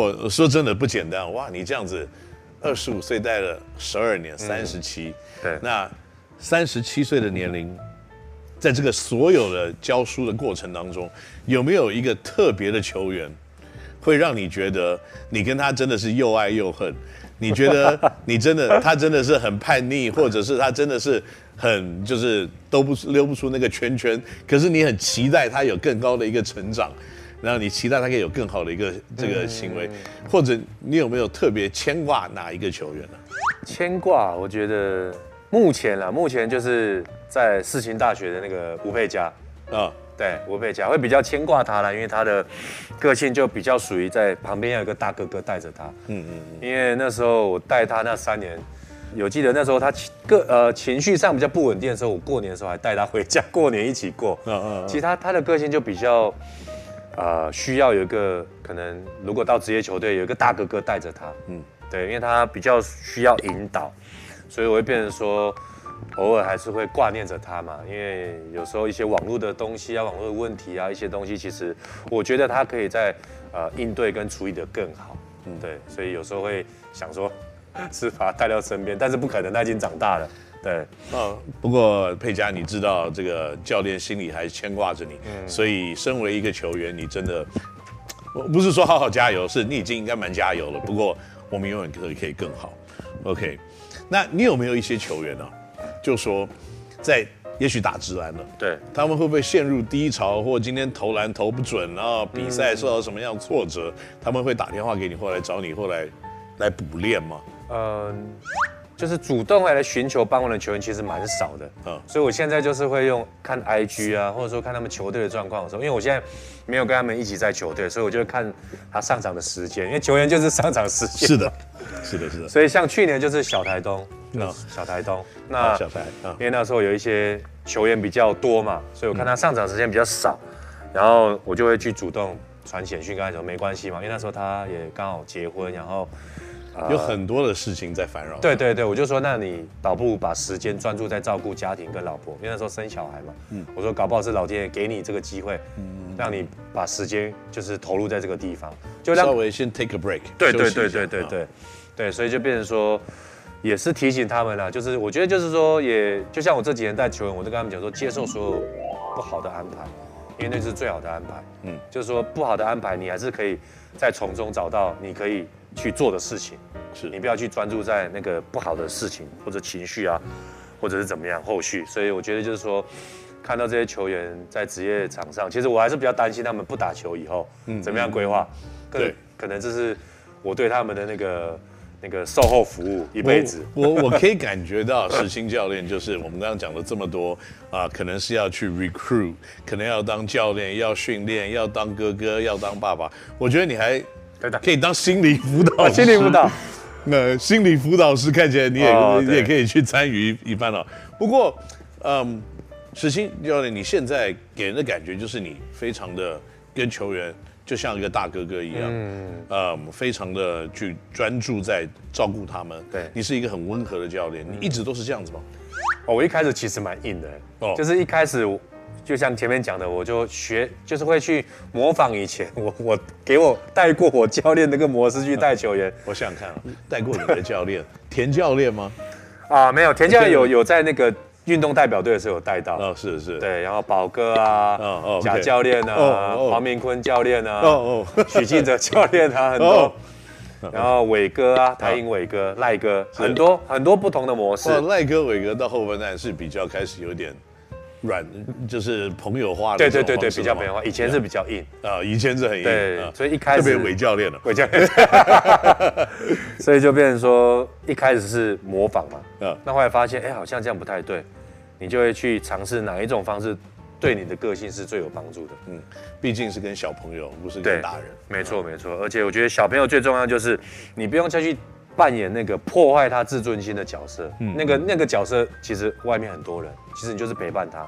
我说真的不简单哇！你这样子，二十五岁带了十二年，三十七，对，那三十七岁的年龄，在这个所有的教书的过程当中，有没有一个特别的球员，会让你觉得你跟他真的是又爱又恨？你觉得你真的他真的是很叛逆，或者是他真的是很就是都不溜不出那个圈圈，可是你很期待他有更高的一个成长，然后你期待他可以有更好的一个这个行为，或者你有没有特别牵挂哪一个球员呢？牵挂，我觉得目前啊，目前就是在世新大学的那个吴佩嘉啊。对，吴佩嘉会比较牵挂他了，因为他的个性就比较属于在旁边要有一个大哥哥带着他。嗯嗯。因为那时候我带他那三年，有记得那时候他个呃情绪上比较不稳定的时候，我过年的时候还带他回家过年一起过。嗯嗯。其实他他的个性就比较，呃，需要有一个可能，如果到职业球队有一个大哥哥带着他。嗯。对，因为他比较需要引导，所以我会变成说。偶尔还是会挂念着他嘛，因为有时候一些网络的东西啊、网络的问题啊、一些东西，其实我觉得他可以在呃应对跟处理得更好，嗯，对，所以有时候会想说，是把他带到身边，但是不可能，他已经长大了，对，嗯，不过佩佳，你知道这个教练心里还是牵挂着你，嗯，所以身为一个球员，你真的，我不是说好好加油，是你已经应该蛮加油了，不过我们永远可以可以更好，OK，那你有没有一些球员呢？就说，在也许打直篮了，对，他们会不会陷入低潮，或今天投篮投不准，然后比赛受到什么样挫折，嗯、他们会打电话给你，或来找你，或来来补练吗？嗯，就是主动来来寻求帮忙的球员其实蛮少的，嗯，所以我现在就是会用看 IG 啊，或者说看他们球队的状况的时候，因为我现在没有跟他们一起在球队，所以我就会看他上场的时间，因为球员就是上场时间，是的，是的，是的，所以像去年就是小台东。那小台东，那小台，因为那时候有一些球员比较多嘛，所以我看他上场时间比较少，然后我就会去主动传简讯跟他说没关系嘛，因为那时候他也刚好结婚，然后有很多的事情在烦扰。对对对，我就说那你倒不如把时间专注在照顾家庭跟老婆，因为那时候生小孩嘛，嗯，我说搞不好是老天爷给你这个机会，嗯，让你把时间就是投入在这个地方，就让稍微先 take a break。对对对对对对，对，所以就变成说。也是提醒他们啦，就是我觉得就是说，也就像我这几年带球员，我都跟他们讲说，接受所有不好的安排，因为那是最好的安排。嗯，就是说不好的安排，你还是可以在从中找到你可以去做的事情。是你不要去专注在那个不好的事情或者情绪啊，或者是怎么样后续。所以我觉得就是说，看到这些球员在职业场上，其实我还是比较担心他们不打球以后，嗯，怎么样规划？对，可能这是我对他们的那个。那个售后服务一辈子，我我，我可以感觉到石青教练就是 我们刚刚讲了这么多啊、呃，可能是要去 recruit，可能要当教练，要训练，要当哥哥，要当爸爸。我觉得你还可以当心理辅导、哦，心理辅导。那心理辅导师看起来你也、哦、你也可以去参与一番了。不过，嗯，世新教练，你现在给人的感觉就是你非常的跟球员。就像一个大哥哥一样，嗯，嗯，非常的去专注在照顾他们。对，你是一个很温和的教练，你一直都是这样子吗？哦，我一开始其实蛮硬的，哦，就是一开始就像前面讲的，我就学，就是会去模仿以前 我我给我带过我教练那个模式去带球员。我想想看啊，带过你的教练田教练吗？啊，没有，田教练有有在那个。运动代表队的时候有带到，哦，是是，对，然后宝哥啊，哦哦，贾教练啊，黄明坤教练啊，哦哦，许晋哲教练啊，很多，然后伟哥啊，台英伟哥、赖哥，很多很多不同的模式。赖哥、伟哥到后半段是比较开始有点软，就是朋友化的，对对对对，比较朋友化，以前是比较硬啊，以前是很硬，对，所以一开始特别伪教练了，伪教练，所以就变成说一开始是模仿嘛，嗯，那后来发现，哎，好像这样不太对。你就会去尝试哪一种方式对你的个性是最有帮助的。嗯，毕竟是跟小朋友，不是跟大人。没错没错，而且我觉得小朋友最重要就是你不用再去扮演那个破坏他自尊心的角色。嗯，那个那个角色其实外面很多人，其实你就是陪伴他，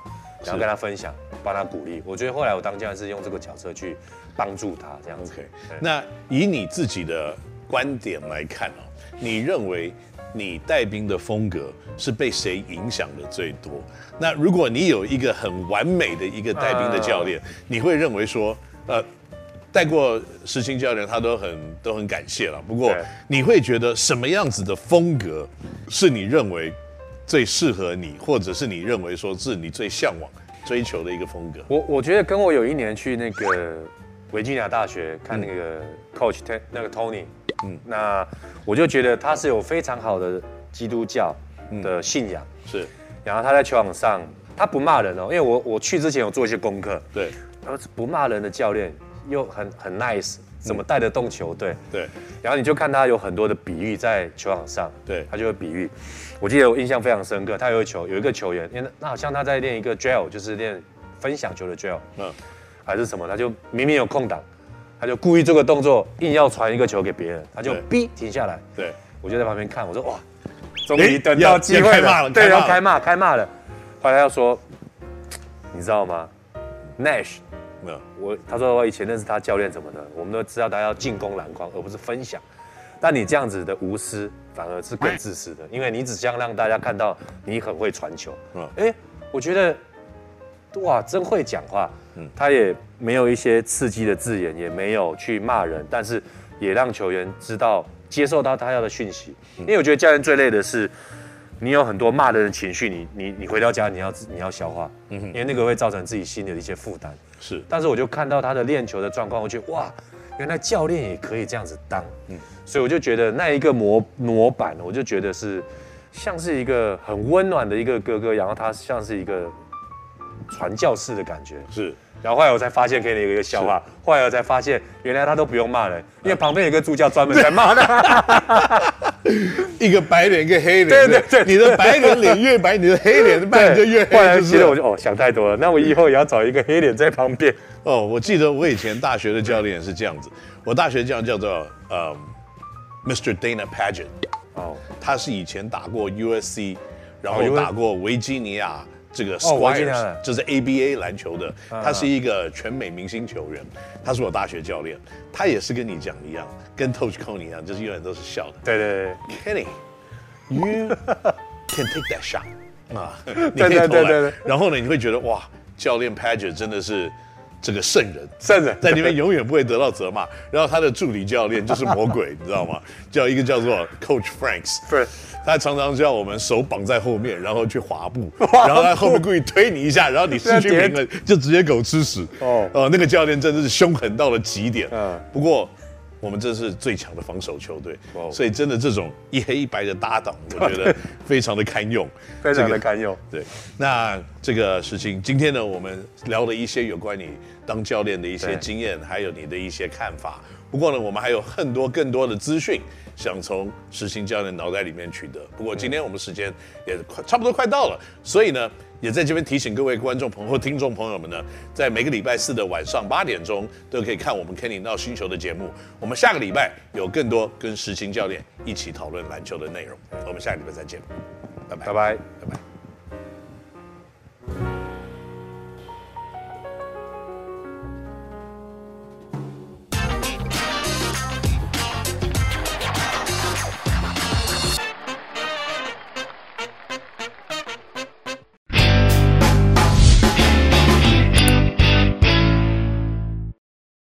然后跟他分享，帮他鼓励。我觉得后来我当教练是用这个角色去帮助他这样子。OK，那以你自己的观点来看哦，你认为？你带兵的风格是被谁影响的最多？那如果你有一个很完美的一个带兵的教练，你会认为说，呃，带过实心教练，他都很都很感谢了。不过你会觉得什么样子的风格是你认为最适合你，或者是你认为说是你最向往追求的一个风格？我我觉得跟我有一年去那个维吉尼亚大学看那个 Coach、嗯、那个 Tony，嗯，那我就觉得他是有非常好的基督教的信仰，嗯、是。然后他在球场上，他不骂人哦，因为我我去之前有做一些功课，对，他是不骂人的教练，又很很 nice，怎么带得动球队？对。然后你就看他有很多的比喻在球场上，对，他就会比喻。我记得我印象非常深刻，他有一球有一个球员，因为那好像他在练一个 drill，就是练分享球的 drill，嗯，还是什么，他就明明有空档，他就故意做个动作，硬要传一个球给别人，他就逼停下来。对，我就在旁边看，我说哇。终于等到机会了，对，要开骂，开骂了。后来他说，你知道吗？Nash，没有我，他说我以前认识他教练什么的，我们都知道他要进攻篮筐，而不是分享。但你这样子的无私，反而是更自私的，因为你只想让大家看到你很会传球。嗯，哎，我觉得，哇，真会讲话。嗯，他也没有一些刺激的字眼，也没有去骂人，但是也让球员知道。接受到他要的讯息，因为我觉得教练最累的是，你有很多骂的人情绪，你你你回到家你要你要消化，嗯哼，因为那个会造成自己心里的一些负担。是，但是我就看到他的练球的状况，我觉得哇，原来教练也可以这样子当，嗯，所以我就觉得那一个模模板，我就觉得是像是一个很温暖的一个哥哥，然后他像是一个传教士的感觉，是。然后后来我才发现，给你一个笑话。后来我才发现，原来他都不用骂人，因为旁边有个助教专门在骂他。一个白脸，一个黑脸。对对对，你的白人脸越白，你的黑脸扮就越黑。后来其实我就哦，想太多了。那我以后也要找一个黑脸在旁边。哦，我记得我以前大学的教练是这样子。我大学教练叫做呃，Mr. Dana Paget。哦，他是以前打过 USC，然后打过维吉尼亚。这个 Squires 就是 ABA 篮球的，他是一个全美明星球员，他是我大学教练，他也是跟你讲一样，跟 Coach Coney 一样，就是永远都是笑的。对对对，Kenny，you can take that shot 啊，你可以投篮。然后呢，你会觉得哇，教练 Paget 真的是这个圣人，圣人 在里面永远不会得到责骂。然后他的助理教练就是魔鬼，你知道吗？叫一个叫做 Coach Franks。他常常叫我们手绑在后面，然后去 滑步，然后他后面故意推你一下，然后你失去平衡就直接狗吃屎。哦，呃，那个教练真的是凶狠到了极点。嗯，不过我们这是最强的防守球队，所以真的这种一黑一白的搭档，我觉得 非常的堪用，非常的堪用。对，那这个事情今天呢，我们聊了一些有关你当教练的一些经验，还有你的一些看法。不过呢，我们还有很多更多的资讯。想从时清教练脑袋里面取得，不过今天我们时间也快差不多快到了，所以呢，也在这边提醒各位观众朋友听众朋友们呢，在每个礼拜四的晚上八点钟都可以看我们 Kenny NOW 星球的节目。我们下个礼拜有更多跟石青教练一起讨论篮球的内容，我们下个礼拜再见，拜拜拜拜拜拜。